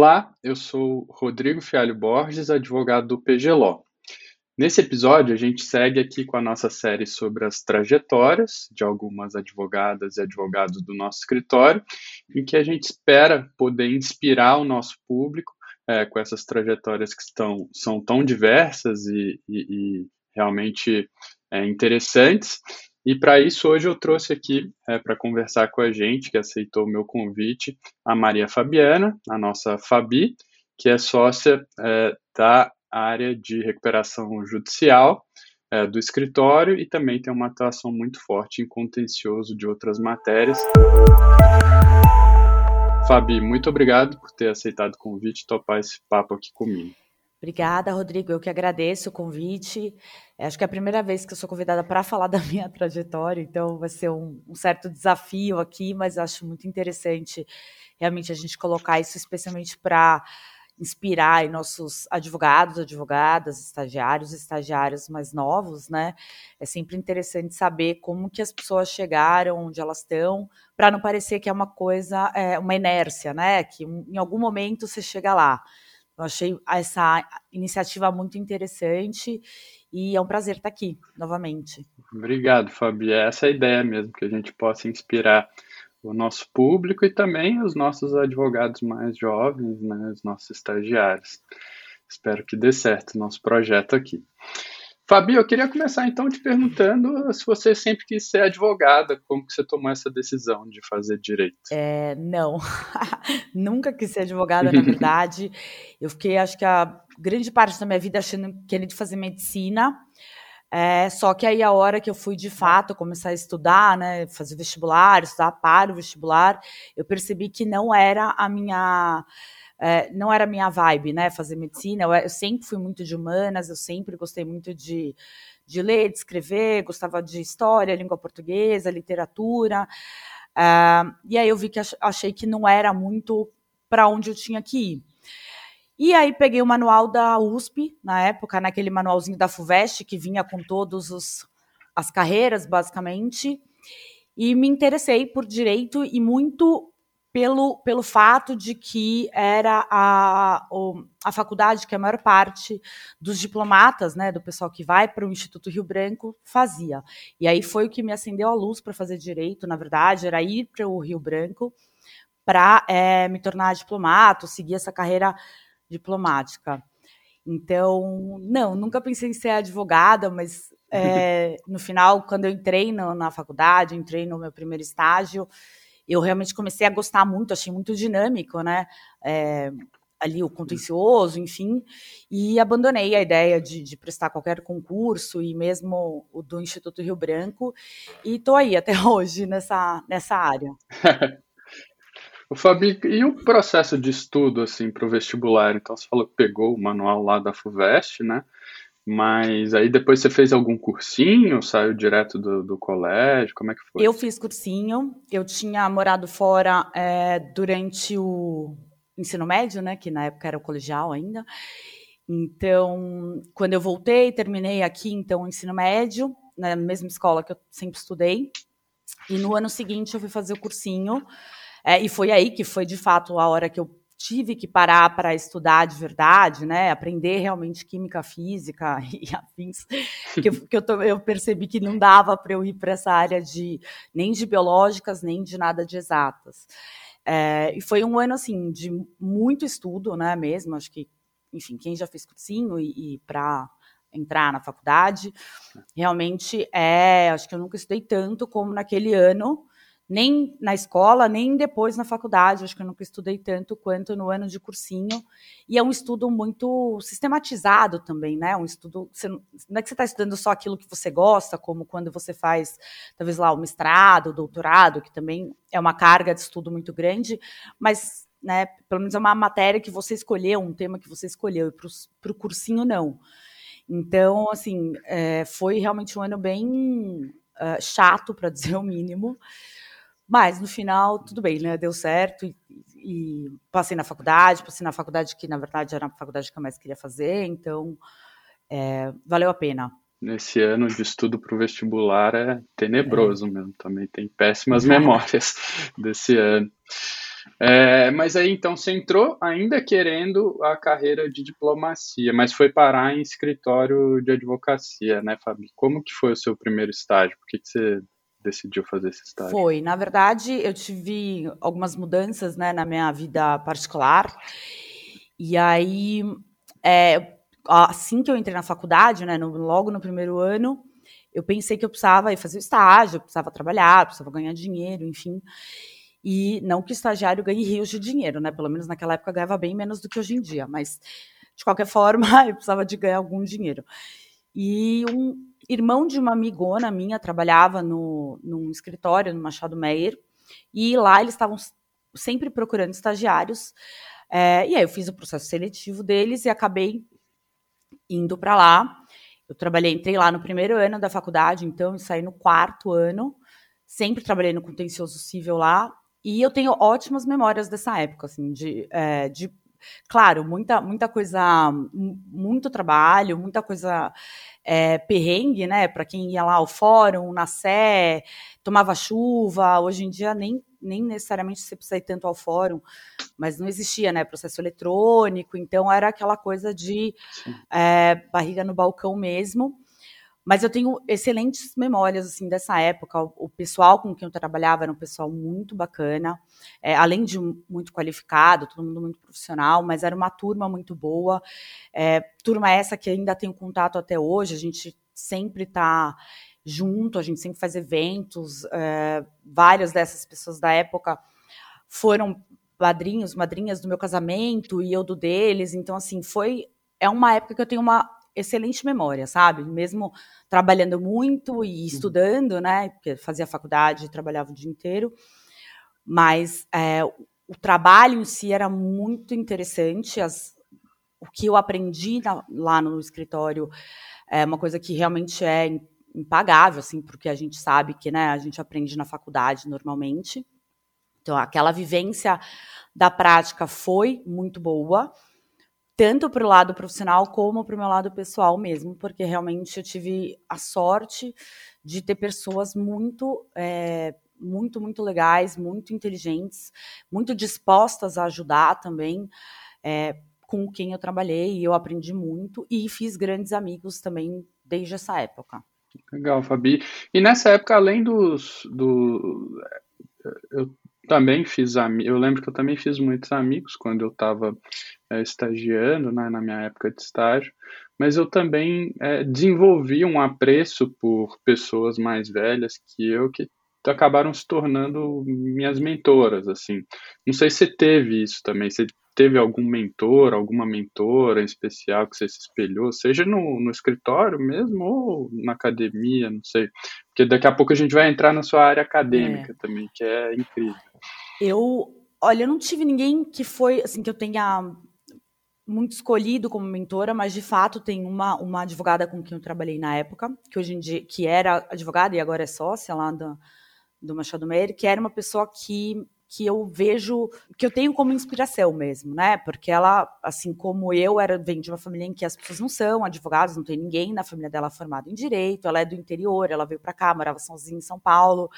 Olá, eu sou Rodrigo Fialho Borges, advogado do PGLO. Nesse episódio, a gente segue aqui com a nossa série sobre as trajetórias de algumas advogadas e advogados do nosso escritório, em que a gente espera poder inspirar o nosso público é, com essas trajetórias que estão, são tão diversas e, e, e realmente é, interessantes. E para isso, hoje eu trouxe aqui é, para conversar com a gente, que aceitou o meu convite, a Maria Fabiana, a nossa Fabi, que é sócia é, da área de recuperação judicial é, do escritório e também tem uma atuação muito forte em contencioso de outras matérias. Fabi, muito obrigado por ter aceitado o convite e topar esse papo aqui comigo. Obrigada, Rodrigo. Eu que agradeço o convite. É, acho que é a primeira vez que eu sou convidada para falar da minha trajetória, então vai ser um, um, certo desafio aqui, mas acho muito interessante realmente a gente colocar isso, especialmente para inspirar nossos advogados, advogadas, estagiários, estagiários mais novos, né? É sempre interessante saber como que as pessoas chegaram, onde elas estão, para não parecer que é uma coisa, é, uma inércia, né? Que em algum momento você chega lá. Eu achei essa iniciativa muito interessante e é um prazer estar aqui novamente. Obrigado, Fabi. É essa é a ideia mesmo, que a gente possa inspirar o nosso público e também os nossos advogados mais jovens, né, os nossos estagiários. Espero que dê certo o nosso projeto aqui. Fabi, eu queria começar então te perguntando se você sempre quis ser advogada, como que você tomou essa decisão de fazer direito? É, não, nunca quis ser advogada, na verdade. eu fiquei, acho que a grande parte da minha vida achando querendo fazer medicina, é, só que aí a hora que eu fui de fato começar a estudar, né, fazer vestibular, estudar para o vestibular, eu percebi que não era a minha é, não era minha vibe, né, fazer medicina. Eu, eu, sempre fui muito de humanas, eu sempre gostei muito de, de ler, de escrever, gostava de história, língua portuguesa, literatura. Uh, e aí eu vi que achei que não era muito para onde eu tinha que ir. E aí peguei o manual da USP, na época, naquele manualzinho da FUVEST, que vinha com todas as carreiras, basicamente, e me interessei por direito e muito pelo, pelo fato de que era a, a faculdade que a maior parte dos diplomatas, né, do pessoal que vai para o Instituto Rio Branco, fazia. E aí foi o que me acendeu a luz para fazer direito, na verdade, era ir para o Rio Branco para é, me tornar diplomata, seguir essa carreira diplomática. Então, não, nunca pensei em ser advogada, mas é, no final, quando eu entrei no, na faculdade, entrei no meu primeiro estágio, eu realmente comecei a gostar muito, achei muito dinâmico, né? É, ali o contencioso, enfim, e abandonei a ideia de, de, prestar qualquer concurso e mesmo o do Instituto Rio Branco, e estou aí até hoje nessa, nessa área. O Fabi, e o processo de estudo assim para o vestibular? Então você falou que pegou o manual lá da Fuvest, né? Mas aí depois você fez algum cursinho, saiu direto do, do colégio, como é que foi? Eu fiz cursinho, eu tinha morado fora é, durante o ensino médio, né? Que na época era o colegial ainda. Então, quando eu voltei, terminei aqui então o ensino médio, na mesma escola que eu sempre estudei. E no ano seguinte eu fui fazer o cursinho é, e foi aí que foi, de fato, a hora que eu tive que parar para estudar de verdade, né? Aprender realmente química, física e afins, que, eu, que eu, eu percebi que não dava para eu ir para essa área de nem de biológicas, nem de nada de exatas. É, e foi um ano assim de muito estudo, né? Mesmo, acho que, enfim, quem já fez cursinho e, e para entrar na faculdade, realmente é, acho que eu nunca estudei tanto como naquele ano nem na escola, nem depois na faculdade. Acho que eu nunca estudei tanto quanto no ano de cursinho. E é um estudo muito sistematizado também, né? Um estudo. Você, não é que você está estudando só aquilo que você gosta, como quando você faz, talvez lá, o mestrado, o doutorado, que também é uma carga de estudo muito grande, mas. Né, pelo menos é uma matéria que você escolheu, um tema que você escolheu, e para o cursinho não. Então, assim, é, foi realmente um ano bem uh, chato, para dizer o mínimo, mas no final, tudo bem, né? Deu certo e, e, passei na faculdade, passei na faculdade que, na verdade, era a faculdade que eu mais queria fazer, então é, valeu a pena. Nesse ano de estudo para o vestibular é tenebroso é. mesmo, também tem péssimas memórias desse ano. É, mas aí então você entrou ainda querendo a carreira de diplomacia, mas foi parar em escritório de advocacia, né, Fabi? Como que foi o seu primeiro estágio? Por que, que você decidiu fazer esse estágio? Foi, na verdade, eu tive algumas mudanças né, na minha vida particular. E aí, é, assim que eu entrei na faculdade, né, no, logo no primeiro ano, eu pensei que eu precisava ir fazer o estágio, precisava trabalhar, precisava ganhar dinheiro, enfim. E não que estagiário ganhe rios de dinheiro, né? Pelo menos naquela época ganhava bem menos do que hoje em dia, mas de qualquer forma eu precisava de ganhar algum dinheiro. E um irmão de uma amigona minha trabalhava no, num escritório no Machado Meyer, e lá eles estavam sempre procurando estagiários. É, e aí eu fiz o processo seletivo deles e acabei indo para lá. Eu trabalhei, entrei lá no primeiro ano da faculdade, então eu saí no quarto ano, sempre trabalhei no contencioso civil lá, e eu tenho ótimas memórias dessa época, assim, de, é, de claro, muita, muita coisa, muito trabalho, muita coisa é, perrengue, né? Para quem ia lá ao fórum, na Sé, tomava chuva. Hoje em dia nem, nem necessariamente você precisa ir tanto ao fórum, mas não existia, né? Processo eletrônico, então era aquela coisa de é, barriga no balcão mesmo. Mas eu tenho excelentes memórias assim dessa época. O, pessoal com quem eu trabalhava era um pessoal muito bacana, é, além de muito qualificado, todo mundo muito profissional, mas era uma turma muito boa. É, turma essa que ainda tenho contato até hoje. A gente sempre está junto, a gente sempre faz eventos. É, várias dessas pessoas da época foram padrinhos, madrinhas do meu casamento e eu do deles. Então, assim, foi. É uma época que eu tenho uma excelente memória, sabe? Mesmo trabalhando muito e uhum. estudando, né? Porque fazia faculdade e trabalhava o dia inteiro. Mas é, o trabalho em si era muito interessante. As, o que eu aprendi na, lá no escritório é uma coisa que realmente é impagável, assim, porque a gente sabe que, né, a gente aprende na faculdade normalmente. Então, aquela vivência da prática foi muito boa tanto para o lado profissional como para o meu lado pessoal mesmo, porque realmente eu tive a sorte de ter pessoas muito, é, muito, muito legais, muito inteligentes, muito dispostas a ajudar também. É, com quem eu trabalhei, e eu aprendi muito e fiz grandes amigos também desde essa época. Legal, Fabi. E nessa época, além dos. Do, eu também fiz. Eu lembro que eu também fiz muitos amigos quando eu estava é, estagiando, né, na minha época de estágio, mas eu também é, desenvolvi um apreço por pessoas mais velhas que eu, que acabaram se tornando minhas mentoras, assim. Não sei se você teve isso também, você teve algum mentor, alguma mentora em especial que você se espelhou, seja no, no escritório mesmo ou na academia, não sei. Porque daqui a pouco a gente vai entrar na sua área acadêmica é. também, que é incrível. Eu, olha, eu não tive ninguém que foi, assim, que eu tenha muito escolhido como mentora, mas de fato tem uma, uma advogada com quem eu trabalhei na época, que hoje em dia, que era advogada e agora é sócia lá do, do Machado Meir, que era uma pessoa que que eu vejo, que eu tenho como inspiração mesmo, né? Porque ela, assim como eu, era vem de uma família em que as pessoas não são advogados, não tem ninguém na família dela formado em direito, ela é do interior, ela veio para cá, morava sozinha em São Paulo.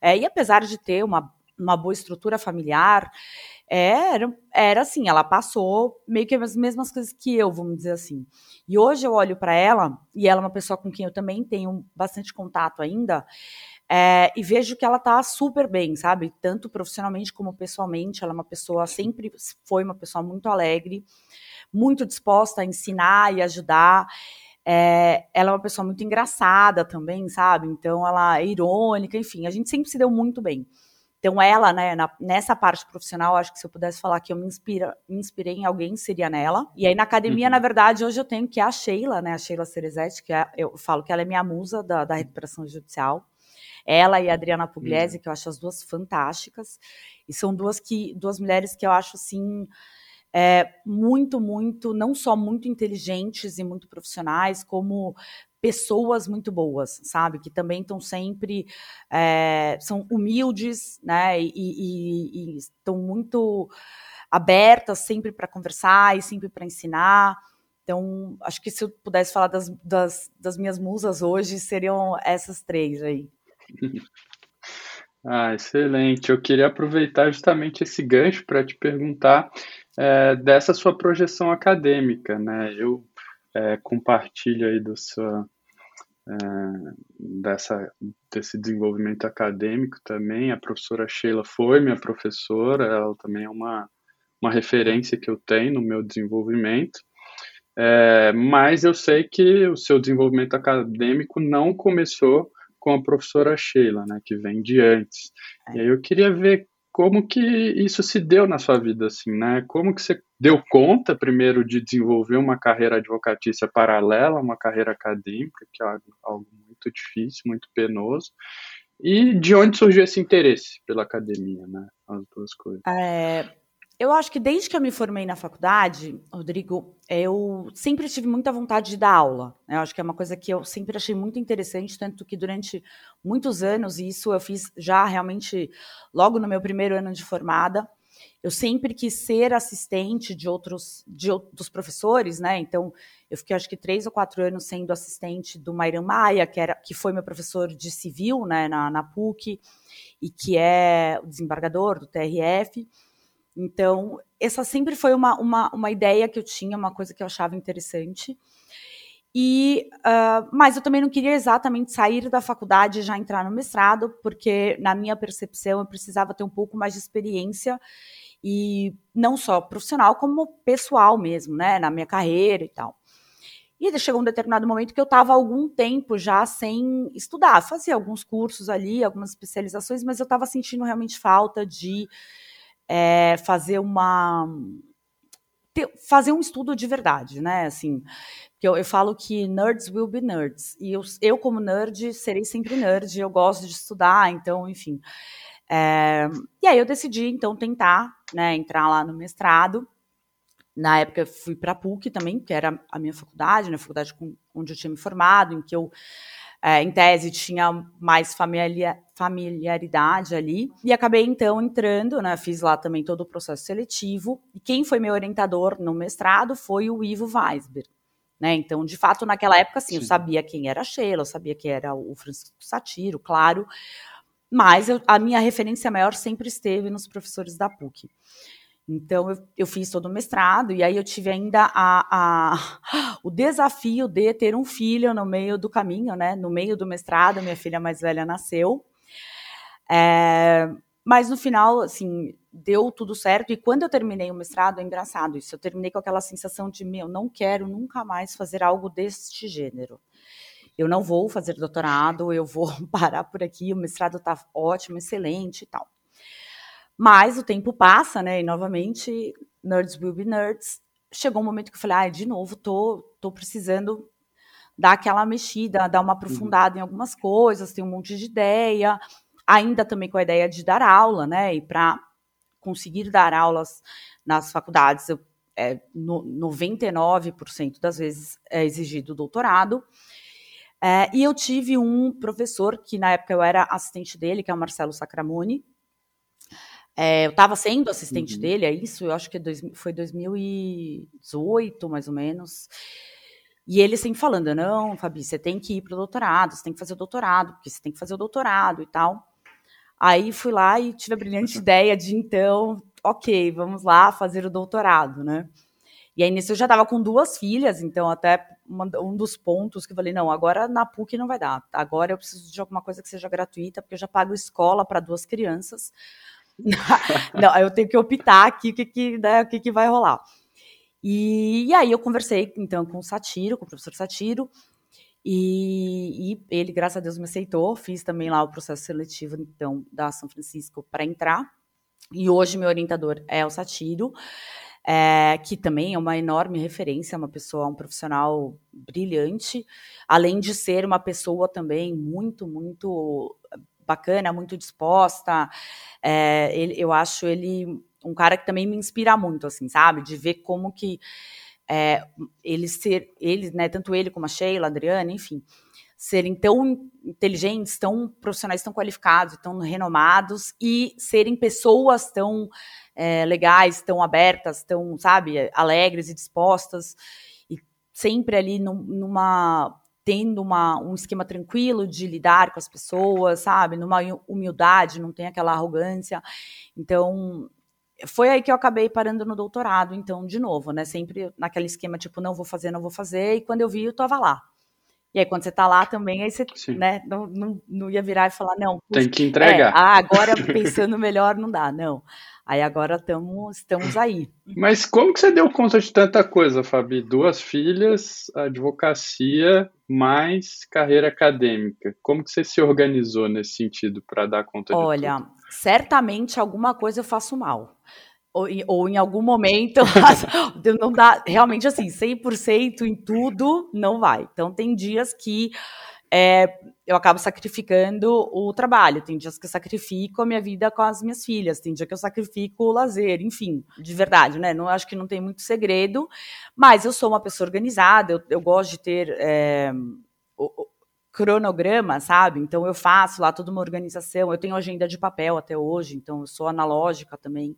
É, e apesar de ter uma, uma boa estrutura familiar, era, era assim, ela passou meio que as mesmas coisas que eu, vamos dizer assim. E hoje eu olho para ela, e ela é uma pessoa com quem eu também tenho bastante contato ainda, é, e vejo que ela tá super bem, sabe? Tanto profissionalmente como pessoalmente. Ela é uma pessoa, sempre foi uma pessoa muito alegre, muito disposta a ensinar e ajudar. É, ela é uma pessoa muito engraçada também, sabe? Então ela é irônica, enfim, a gente sempre se deu muito bem. Então, ela, né, na, nessa parte profissional, acho que se eu pudesse falar que eu me, inspira, me inspirei em alguém, seria nela. E aí, na academia, uhum. na verdade, hoje eu tenho que é a Sheila, né, a Sheila Cerezetti, que é, eu falo que ela é minha musa da, da recuperação judicial. Ela e a Adriana Pugliese, uhum. que eu acho as duas fantásticas. E são duas, que, duas mulheres que eu acho, assim, é, muito, muito, não só muito inteligentes e muito profissionais, como pessoas muito boas, sabe? Que também estão sempre é, são humildes, né? E, e, e estão muito abertas sempre para conversar e sempre para ensinar. Então, acho que se eu pudesse falar das, das, das minhas musas hoje, seriam essas três aí. Ah, excelente. Eu queria aproveitar justamente esse gancho para te perguntar é, dessa sua projeção acadêmica, né? Eu é, compartilho aí do sua, é, dessa, desse desenvolvimento acadêmico também. A professora Sheila foi minha professora, ela também é uma, uma referência que eu tenho no meu desenvolvimento. É, mas eu sei que o seu desenvolvimento acadêmico não começou com a professora Sheila, né, que vem de antes. É. E aí eu queria ver como que isso se deu na sua vida, assim, né? Como que você deu conta, primeiro, de desenvolver uma carreira advocatícia paralela, uma carreira acadêmica, que é algo muito difícil, muito penoso, e de onde surgiu esse interesse pela academia, né? As duas coisas. É, eu acho que desde que eu me formei na faculdade, Rodrigo, eu sempre tive muita vontade de dar aula. Né? Eu acho que é uma coisa que eu sempre achei muito interessante, tanto que durante muitos anos, e isso eu fiz já realmente logo no meu primeiro ano de formada, eu sempre quis ser assistente de outros de, professores, né? Então, eu fiquei acho que três ou quatro anos sendo assistente do Mairan Maia, que, era, que foi meu professor de civil né, na, na PUC, e que é o desembargador do TRF. Então, essa sempre foi uma, uma, uma ideia que eu tinha, uma coisa que eu achava interessante. E, uh, mas eu também não queria exatamente sair da faculdade e já entrar no mestrado, porque, na minha percepção, eu precisava ter um pouco mais de experiência, e não só profissional, como pessoal mesmo, né, na minha carreira e tal. E chegou um determinado momento que eu estava algum tempo já sem estudar, fazia alguns cursos ali, algumas especializações, mas eu estava sentindo realmente falta de é, fazer uma ter, fazer um estudo de verdade, né? Assim, que eu, eu, falo que nerds will be nerds e eu, eu como nerd serei sempre nerd. Eu gosto de estudar, então, enfim. É, e aí eu decidi então tentar, né, entrar lá no mestrado. Na época eu fui para a PUC também, que era a minha faculdade, né, a faculdade com, onde eu tinha me formado, em que eu é, em tese tinha mais familiar, familiaridade ali. E acabei então entrando, né? Fiz lá também todo o processo seletivo. E quem foi meu orientador no mestrado foi o Ivo Weisberg. Né? Então, de fato, naquela época, sim, Sim. eu sabia quem era a Sheila, eu sabia quem era o Francisco Satiro, claro, mas eu, a minha referência maior sempre esteve nos professores da PUC. Então, eu, eu, fiz todo o mestrado, e aí eu tive ainda a, a, o desafio de ter um filho no meio do caminho, né? No meio do mestrado, minha filha mais velha nasceu. É, mas no final, assim, deu tudo certo. E quando eu terminei o mestrado, é engraçado isso, eu terminei com aquela sensação de, meu, não quero nunca mais fazer algo deste gênero. Eu não vou fazer doutorado, eu vou parar por aqui, o mestrado está ótimo, excelente e tal. Mas o tempo passa, né? E novamente, nerds will be nerds. Chegou um momento que eu falei, ah, de novo, tô, tô precisando dar aquela mexida, dar uma aprofundada uhum. em algumas coisas, tem um monte de ideia. Ainda também com a ideia de dar aula, né? E para conseguir dar aulas nas faculdades, eu, é, no, 99% das vezes é exigido doutorado. É, e eu tive um professor que na época eu era assistente dele, que é o Marcelo Sacramone, é, eu estava sendo assistente uhum. dele, é isso, eu acho que é dois, foi 2018, mais ou menos. E ele sempre falando, não, Fabi, você tem que ir para o doutorado, você tem que fazer o doutorado, porque você tem que fazer o doutorado e tal. Aí fui lá e tive a brilhante ideia de, então, ok, vamos lá fazer o doutorado, né? E aí nisso eu já estava com duas filhas, então até um dos pontos que eu falei, não, agora na PUC não vai dar. Agora eu preciso de alguma coisa que seja gratuita, porque eu já pago escola para duas crianças. não, eu tenho que optar aqui o que, que, né, o que, que vai rolar. E, e, aí eu conversei então com o Satiro, com o professor Satiro, e, e, ele, graças a Deus, me aceitou. Fiz também lá o processo seletivo então da São Francisco para entrar. E hoje meu orientador é o Satiro, é, que também é uma enorme referência, uma pessoa, um profissional brilhante, além de ser uma pessoa também muito, muito bacana, muito disposta. É, ele, eu acho ele um cara que também me inspira muito, assim, sabe? De ver como que é, eles ser, eles, né, tanto ele como a Sheila, a Adriana, enfim, serem tão inteligentes, tão profissionais, tão qualificados, tão renomados e serem pessoas tão é, legais, tão abertas, tão, sabe, alegres e dispostas e sempre ali num, numa tendo uma, um esquema tranquilo de lidar com as pessoas, sabe? Numa humildade, não tem aquela arrogância. Então, foi aí que eu acabei parando no doutorado, então, de novo, né? Sempre naquele esquema, tipo, não vou fazer, não vou fazer, e quando eu vi, eu tava lá. E aí, quando você tá lá também, aí você, né, não, não, não ia virar e falar, não. Tem que entregar. É, ah, agora pensando melhor, não dá, não. Aí agora tamo, estamos aí. Mas como que você deu conta de tanta coisa, Fabi? Duas filhas, advocacia, mais carreira acadêmica. Como que você se organizou nesse sentido para dar conta Olha, de? Olha, certamente alguma coisa eu faço mal. Ou, ou em algum momento não dá, realmente assim, 100% em tudo não vai. Então tem dias que é, eu acabo sacrificando o trabalho. Tem dias que eu sacrifico a minha vida com as minhas filhas, tem dia que eu sacrifico o lazer, enfim, de verdade, né? Não acho que não tem muito segredo, mas eu sou uma pessoa organizada, eu, eu gosto de ter é, o, cronograma, sabe? Então eu faço lá toda uma organização, eu tenho agenda de papel até hoje, então eu sou analógica também.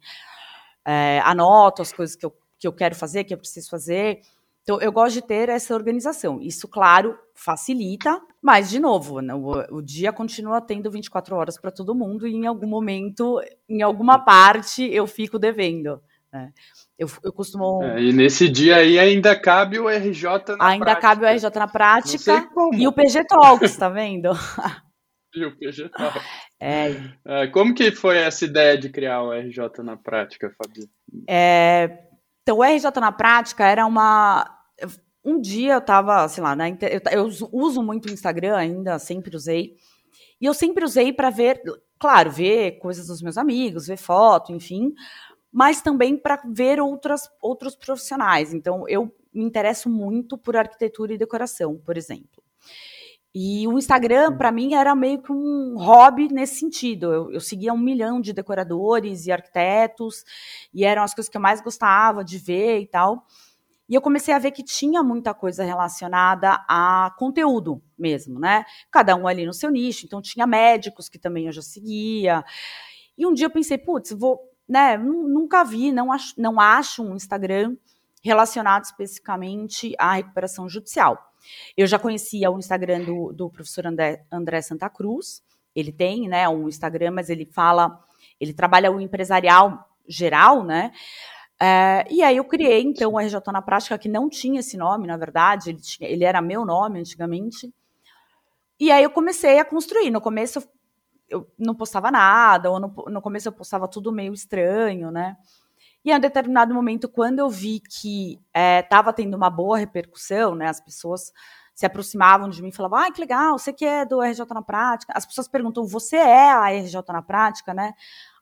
É, anoto as coisas que eu, que eu quero fazer, que eu preciso fazer. Então, eu gosto de ter essa organização. Isso, claro, facilita, mas, de novo, né, o, o dia continua tendo 24 horas para todo mundo e, em algum momento, em alguma parte, eu fico devendo. Né? Eu, eu costumo. É, e nesse dia aí ainda cabe o RJ na ainda prática. cabe o RJ na prática e o PG Talks, tá vendo? e o PG Talks. É. é. Como que foi essa ideia de criar o RJ na prática, Fabi? É, então, o RJ na prática era uma um dia eu tava, sei lá, na, eu, eu uso muito o Instagram ainda, sempre usei. E eu sempre usei para ver, claro, ver coisas dos meus amigos, ver foto, enfim, mas também para ver outras, outros profissionais. Então, eu me interesso muito por arquitetura e decoração, por exemplo. E o Instagram, para mim, era meio que um hobby nesse sentido. Eu, eu, seguia um milhão de decoradores e arquitetos, e eram as coisas que eu mais gostava de ver e tal. E eu comecei a ver que tinha muita coisa relacionada a conteúdo mesmo, né? Cada um ali no seu nicho. Então, tinha médicos que também eu já seguia. E um dia eu pensei, putz, vou, né? Nunca vi, não acho, não acho um Instagram relacionado especificamente à recuperação judicial. Eu já conhecia o Instagram do, do professor André, André Santa Cruz. Ele tem, né, um Instagram, mas ele fala, ele trabalha o empresarial geral, né? É, e aí eu criei, então, o RJ na Prática, que não tinha esse nome, na verdade, ele, tinha, ele era meu nome antigamente. E aí eu comecei a construir. No começo eu não postava nada, ou no, no começo eu postava tudo meio estranho, né? E em um determinado momento, quando eu vi que estava é, tendo uma boa repercussão, né? As pessoas se aproximavam de mim e falavam, ah, que legal, você que é do RJ na Prática. As pessoas perguntam, você é a RJ na Prática, né?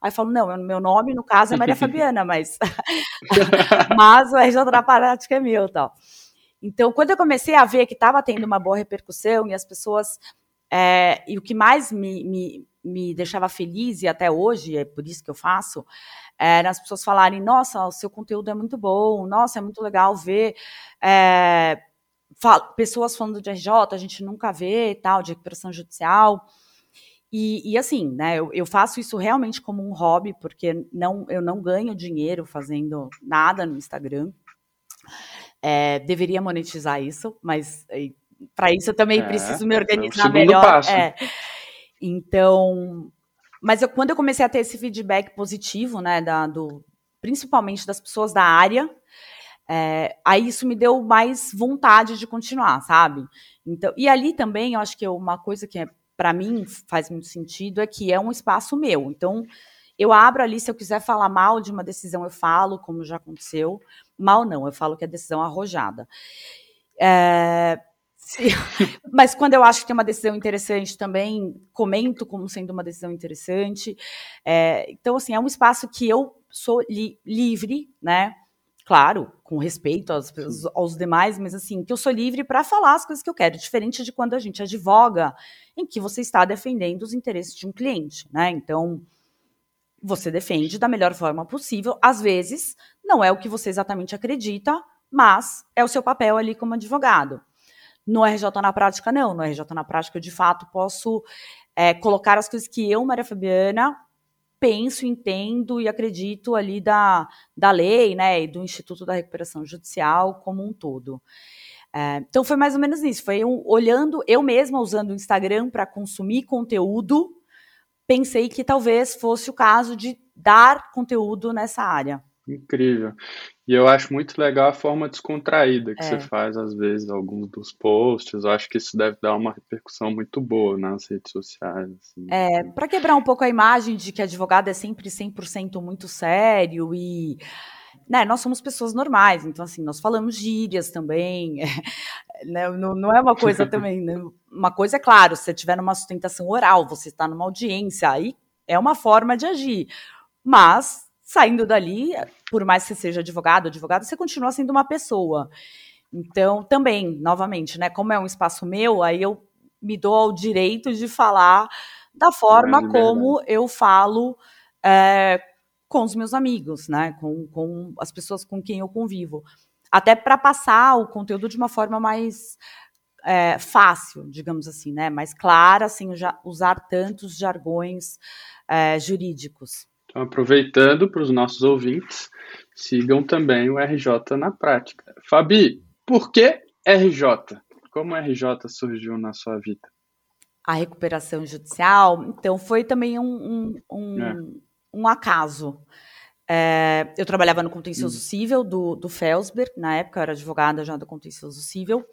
Aí eu falo, não, meu nome, no caso, é Maria Fabiana, mas, mas o RJ na Prática é meu tal. Então, quando eu comecei a ver que estava tendo uma boa repercussão e as pessoas. É, e o que mais me, me, me deixava feliz, e até hoje, é por isso que eu faço, era as pessoas falarem: nossa, o seu conteúdo é muito bom, nossa, é muito legal ver. É, pessoas falando de RJ, a gente nunca vê tal, de recuperação judicial. E, e assim, né, eu, eu, faço isso realmente como um hobby, porque não, eu não ganho dinheiro fazendo nada no Instagram. É, deveria monetizar isso, mas para isso eu também é, preciso me organizar é melhor. Passo. É. Então, mas eu, quando eu comecei a ter esse feedback positivo, né, da, do, principalmente das pessoas da área, é, aí isso me deu mais vontade de continuar, sabe? Então, e ali também eu acho que uma coisa que é, para mim faz muito sentido é que é um espaço meu. Então, eu abro ali, se eu quiser falar mal de uma decisão, eu falo, como já aconteceu. Mal não, eu falo que é decisão arrojada. É, mas quando eu acho que tem uma decisão interessante também, comento como sendo uma decisão interessante. É, então, assim, é um espaço que eu sou li livre, né? Claro, com respeito aos, aos, demais, mas assim, que eu sou livre para falar as coisas que eu quero, diferente de quando a gente advoga, em que você está defendendo os interesses de um cliente, né? Então, você defende da melhor forma possível. Às vezes, não é o que você exatamente acredita, mas é o seu papel ali como advogado. No RJ na prática, não. No RJ na prática, eu de fato posso é, colocar as coisas que eu, Maria Fabiana, penso, entendo e acredito ali da, da lei, né, e do Instituto da Recuperação Judicial como um todo. É, então foi mais ou menos isso. Foi um, olhando, eu mesma usando o Instagram para consumir conteúdo, pensei que talvez fosse o caso de dar conteúdo nessa área. Incrível. E eu acho muito legal a forma descontraída que é. você faz, às vezes, alguns dos posts. Eu acho que isso deve dar uma repercussão muito boa nas redes sociais. Assim. É, para quebrar um pouco a imagem de que advogado é sempre 100% muito sério e. Né, nós somos pessoas normais, então assim, nós falamos gírias também, né, não, não, é uma coisa também, né, uma coisa é claro, se você estiver numa sustentação oral, você está numa audiência, aí é uma forma de agir, mas saindo dali, por mais que você seja advogado, advogada, você continua sendo uma pessoa. Então, também, novamente, né, como é um espaço meu, aí eu me dou ao direito de falar da forma como eu falo é, com os meus amigos, né, com, com as pessoas com quem eu convivo. Até para passar o conteúdo de uma forma mais é, fácil, digamos assim, né, mais clara, sem usar tantos jargões é, jurídicos. Então, aproveitando para os nossos ouvintes, sigam também o RJ na prática. Fabi, por que RJ? Como RJ surgiu na sua vida? A recuperação judicial, então, foi também um, um, um, é. um acaso. É, eu trabalhava no contencioso hum. civil do, do Felsberg, na época eu era advogada já do contencioso civil,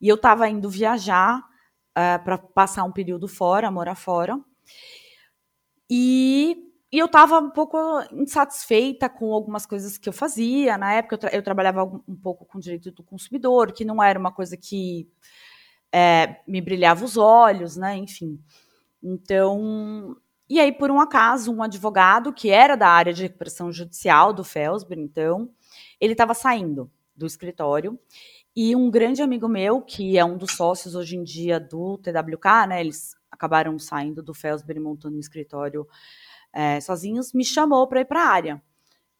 e eu estava indo viajar é, para passar um período fora, morar fora, e e eu estava um pouco insatisfeita com algumas coisas que eu fazia. Na época, eu, tra eu, trabalhava um pouco com direito do consumidor, que não era uma coisa que é, me brilhava os olhos, né? Enfim. Então. E aí, por um acaso, um advogado que era da área de recuperação judicial do Felsberg, então, ele estava saindo do escritório. E um grande amigo meu, que é um dos sócios hoje em dia do TWK, né? Eles acabaram saindo do Felsberg montando um escritório é, sozinhos, me chamou para ir para a área.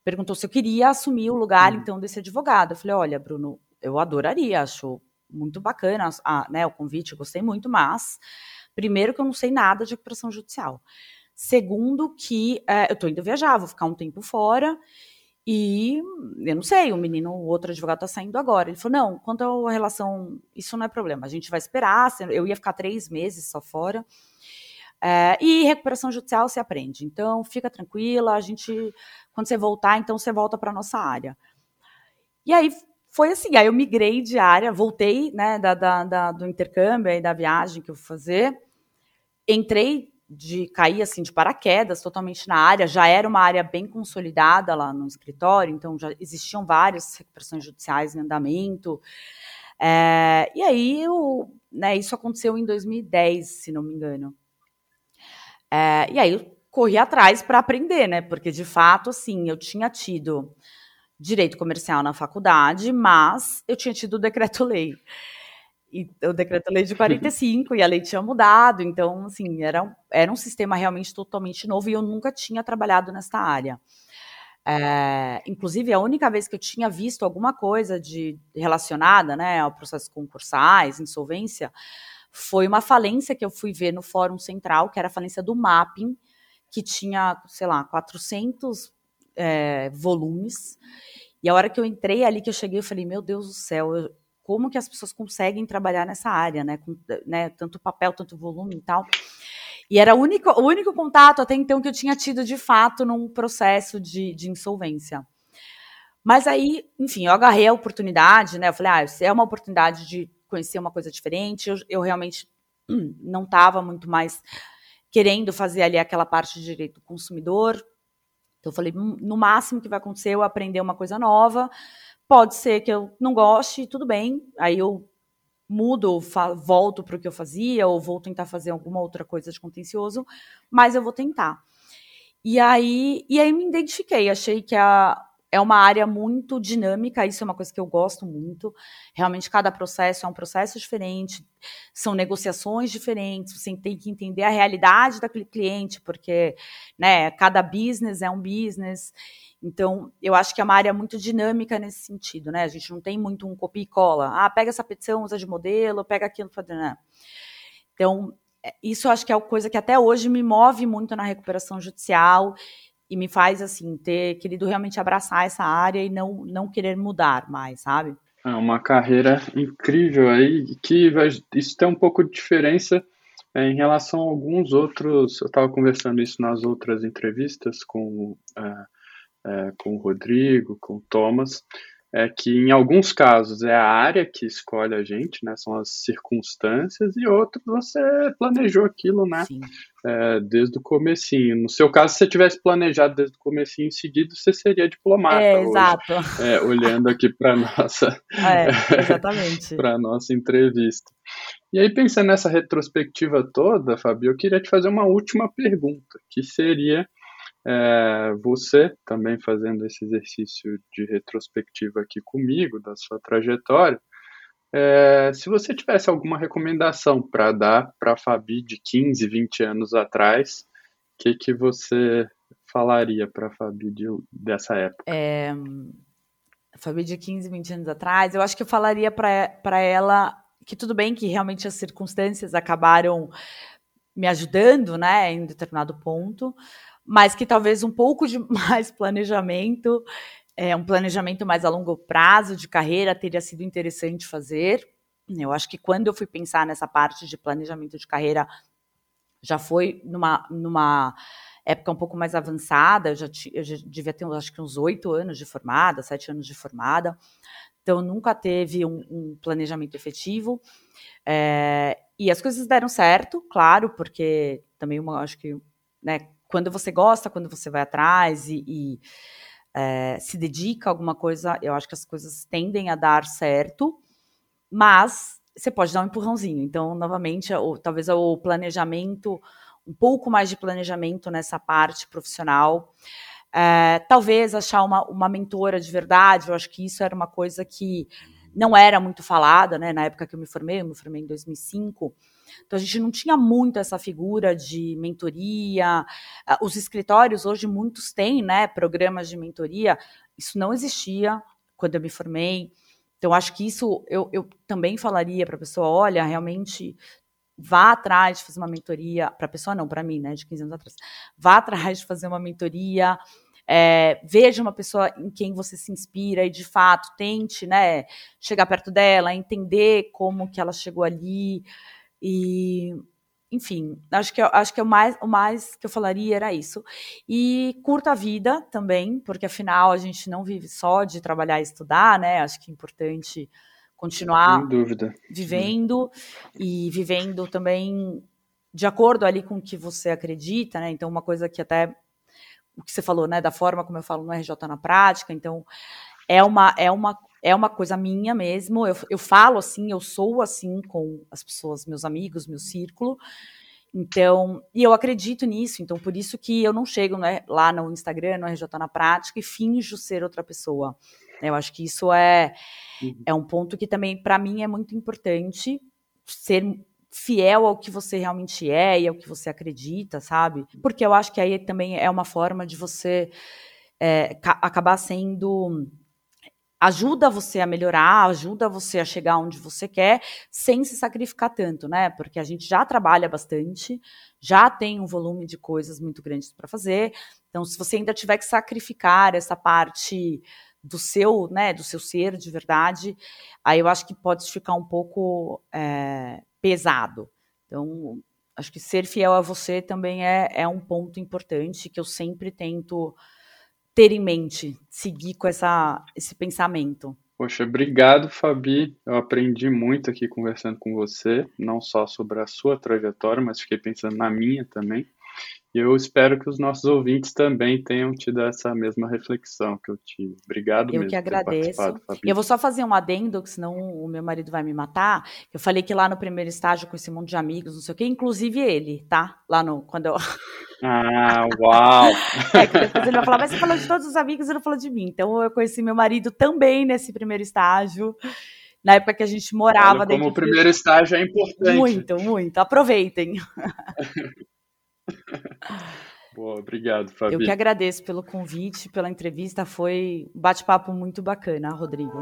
Perguntou se eu queria assumir o lugar, uhum. então, desse advogado. Eu falei, olha, Bruno, eu adoraria, acho muito bacana a, né, o convite, gostei muito, mas, primeiro que eu não sei nada de recuperação judicial. Segundo que é, eu estou indo viajar, vou ficar um tempo fora, e eu não sei, o menino, o outro advogado está saindo agora. Ele falou: não, quanto à relação, isso não é problema. A gente vai esperar. Eu ia ficar três meses só fora. É, e recuperação judicial se aprende. Então, fica tranquila, a gente, quando você voltar, então você volta para a nossa área. E aí foi assim, aí eu migrei de área, voltei né, da, da, da, do intercâmbio e da viagem que eu fui fazer, entrei de cair assim de paraquedas totalmente na área, já era uma área bem consolidada lá no escritório, então já existiam várias recuperações judiciais em andamento. É, e aí eu, né, isso aconteceu em 2010, se não me engano. É, e aí eu corri atrás para aprender, né? Porque de fato, assim, eu tinha tido direito comercial na faculdade, mas eu tinha tido o decreto-lei. E o decreto-lei de 45 e a lei tinha mudado, então, assim, era, era um sistema realmente totalmente novo e eu nunca tinha trabalhado nessa área. É, inclusive, a única vez que eu tinha visto alguma coisa de relacionada né, ao processo concursais, insolvência, foi uma falência que eu fui ver no Fórum Central, que era a falência do Mapping, que tinha, sei lá, 400 é, volumes. E a hora que eu entrei ali, que eu cheguei, eu falei, meu Deus do céu, eu, como que as pessoas conseguem trabalhar nessa área, né? Com, né tanto papel, tanto volume e tal. E era o único, o único contato até então que eu tinha tido de fato num processo de, de insolvência. Mas aí, enfim, eu agarrei a oportunidade, né? Eu falei, ah, é uma oportunidade de conhecer uma coisa diferente. Eu, eu realmente não estava muito mais querendo fazer ali aquela parte de direito do consumidor. Então eu falei, hum, no máximo que vai acontecer eu aprender uma coisa nova. Pode ser que eu não goste, tudo bem. Aí eu mudo, volto para o que eu fazia, ou vou tentar fazer alguma outra coisa de contencioso, mas eu vou tentar. E aí, e aí me identifiquei, achei que a, é uma área muito dinâmica, isso é uma coisa que eu gosto muito. Realmente, cada processo é um processo diferente, são negociações diferentes, você tem que entender a realidade daquele cliente, porque né, cada business é um business. Então, eu acho que é uma área muito dinâmica nesse sentido, né? A gente não tem muito um copia e cola. Ah, pega essa petição, usa de modelo, pega aquilo. Né? Então, é, isso acho que é uma coisa que até hoje me move muito na recuperação judicial e me faz assim ter querido realmente abraçar essa área e não não querer mudar mais, sabe? É uma carreira incrível aí, que vai, isso tem um pouco de diferença é, em relação a alguns outros. Eu estava conversando isso nas outras entrevistas com, é, é, com o Rodrigo, com o Thomas, é que em alguns casos é a área que escolhe a gente, né? São as circunstâncias, e outros você planejou aquilo, né? É, desde o comecinho. No seu caso, se você tivesse planejado desde o comecinho em seguida, você seria diplomata. É, hoje, exato. É, olhando aqui para nossa, é, exatamente. para nossa entrevista. E aí pensando nessa retrospectiva toda, Fabio, eu queria te fazer uma última pergunta, que seria é, você também fazendo esse exercício de retrospectiva aqui comigo, da sua trajetória, é, se você tivesse alguma recomendação para dar para a Fabi de 15, 20 anos atrás, o que, que você falaria para a Fabi de, dessa época? É, Fabi de 15, 20 anos atrás, eu acho que eu falaria para ela que tudo bem que realmente as circunstâncias acabaram me ajudando, né, em determinado ponto, mas que talvez um pouco de mais planejamento, é, um planejamento mais a longo prazo de carreira teria sido interessante fazer. Eu acho que quando eu fui pensar nessa parte de planejamento de carreira, já foi numa, numa época um pouco mais avançada, eu já, eu já devia ter acho que uns oito anos de formada, sete anos de formada, então nunca teve um, um planejamento efetivo. É, e as coisas deram certo, claro, porque também uma, acho que né, quando você gosta, quando você vai atrás e, e é, se dedica a alguma coisa, eu acho que as coisas tendem a dar certo, mas você pode dar um empurrãozinho. Então, novamente, ou, talvez o planejamento, um pouco mais de planejamento nessa parte profissional. É, talvez achar uma, uma mentora de verdade, eu acho que isso era uma coisa que não era muito falada, né? Na época que eu me formei, eu me formei em 2005. Então a gente não tinha muito essa figura de mentoria. Ah, os escritórios hoje muitos têm, né, programas de mentoria. Isso não existia quando eu me formei. Então acho que isso eu, eu também falaria para a pessoa, olha, realmente vá atrás de fazer uma mentoria para a pessoa não, para mim, né, de 15 anos atrás. Vá atrás de fazer uma mentoria. É, veja uma pessoa em quem você se inspira e de fato tente, né, chegar perto dela, entender como que ela chegou ali. E, enfim, acho que, acho que o, mais, o mais que eu falaria era isso. E curta a vida também, porque afinal a gente não vive só de trabalhar e estudar, né? Acho que é importante continuar vivendo e vivendo também de acordo ali com o que você acredita, né? Então, uma coisa que até o que você falou, né, da forma como eu falo no RJ na prática, então é uma é uma é uma coisa minha mesmo. Eu, eu falo assim, eu sou assim com as pessoas, meus amigos, meu círculo. Então, e eu acredito nisso, então por isso que eu não chego né, lá no Instagram, no RJ na prática, e finjo ser outra pessoa. Eu acho que isso é, uhum. é um ponto que também, para mim, é muito importante ser fiel ao que você realmente é e ao que você acredita, sabe? Porque eu acho que aí também é uma forma de você é, acabar sendo ajuda você a melhorar, ajuda você a chegar onde você quer, sem se sacrificar tanto, né? Porque a gente já trabalha bastante, já tem um volume de coisas muito grandes para fazer. Então, se você ainda tiver que sacrificar essa parte do seu, né, do seu ser de verdade, aí eu acho que pode ficar um pouco é, pesado. Então, acho que ser fiel a você também é, é um ponto importante que eu sempre tento ter em mente, seguir com essa, esse pensamento. Poxa, obrigado, Fabi. Eu aprendi muito aqui conversando com você, não só sobre a sua trajetória, mas fiquei pensando na minha também. E eu espero que os nossos ouvintes também tenham tido essa mesma reflexão que eu tive. Obrigado eu mesmo. Eu que agradeço. E eu vou só fazer um adendo, que senão o meu marido vai me matar. Eu falei que lá no primeiro estágio com esse monte de amigos, não sei o quê, inclusive ele, tá? Lá no. Quando eu. Ah, uau! é que depois ele vai falar, mas você falou de todos os amigos e não falou de mim. Então eu conheci meu marido também nesse primeiro estágio na época que a gente morava Olha, Como o primeiro de... estágio é importante. Muito, muito. Aproveitem. Boa, obrigado, Fabi. Eu que agradeço pelo convite, pela entrevista. Foi um bate-papo muito bacana, Rodrigo.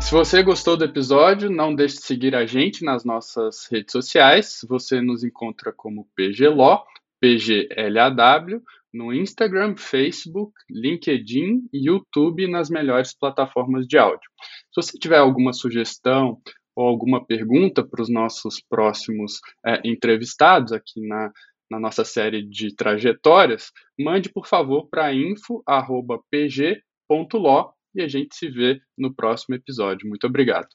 Se você gostou do episódio, não deixe de seguir a gente nas nossas redes sociais. Você nos encontra como PGLO, PGLAW, no Instagram, Facebook, LinkedIn e YouTube nas melhores plataformas de áudio. Se você tiver alguma sugestão ou alguma pergunta para os nossos próximos é, entrevistados aqui na, na nossa série de trajetórias, mande por favor para info.pg.lo e a gente se vê no próximo episódio. Muito obrigado.